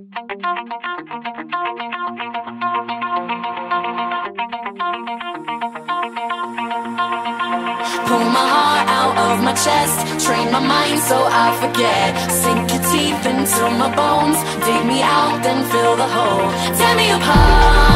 Pull my heart out of my chest, train my mind so I forget. Sink your teeth into my bones, dig me out, then fill the hole. Tear me apart,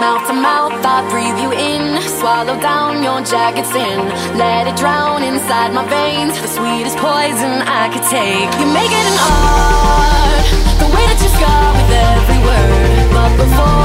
Mouth to mouth, I breathe you in. Swallow down your jagged sin. Let it drown inside my veins. The sweetest poison I could take. You make it an art. The way that you scar with every word. But before